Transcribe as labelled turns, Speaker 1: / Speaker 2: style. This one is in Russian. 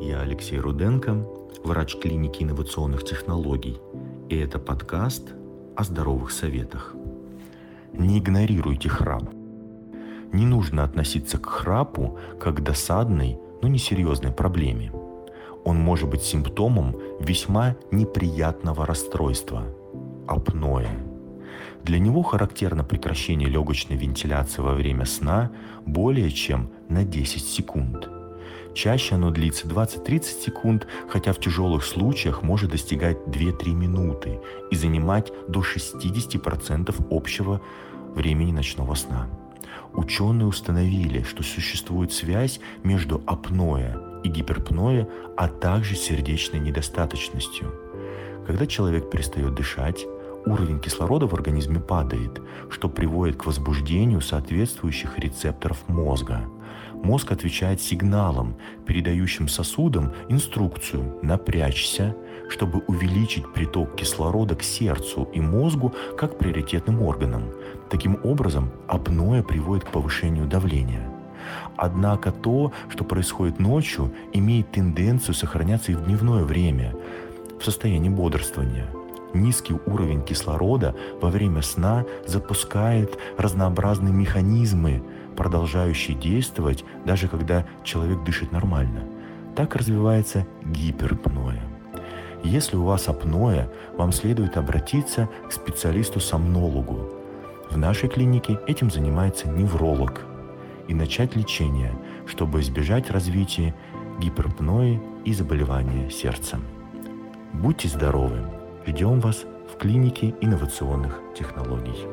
Speaker 1: Я Алексей Руденко, врач клиники инновационных технологий, и это подкаст о здоровых советах. Не игнорируйте храп. Не нужно относиться к храпу как к досадной, но несерьезной проблеме. Он может быть симптомом весьма неприятного расстройства – апноэ. Для него характерно прекращение легочной вентиляции во время сна более чем на 10 секунд – Чаще оно длится 20-30 секунд, хотя в тяжелых случаях может достигать 2-3 минуты и занимать до 60% общего времени ночного сна. Ученые установили, что существует связь между апноэ и гиперпноэ, а также сердечной недостаточностью. Когда человек перестает дышать, уровень кислорода в организме падает, что приводит к возбуждению соответствующих рецепторов мозга – Мозг отвечает сигналом, передающим сосудам инструкцию «напрячься», чтобы увеличить приток кислорода к сердцу и мозгу как приоритетным органам. Таким образом, апноэ приводит к повышению давления. Однако то, что происходит ночью, имеет тенденцию сохраняться и в дневное время, в состоянии бодрствования – Низкий уровень кислорода во время сна запускает разнообразные механизмы, продолжающие действовать, даже когда человек дышит нормально. Так развивается гиперпноя. Если у вас апноэ, вам следует обратиться к специалисту-сомнологу. В нашей клинике этим занимается невролог. И начать лечение, чтобы избежать развития гиперпнои и заболевания сердца. Будьте здоровы! Ждем вас в клинике инновационных технологий.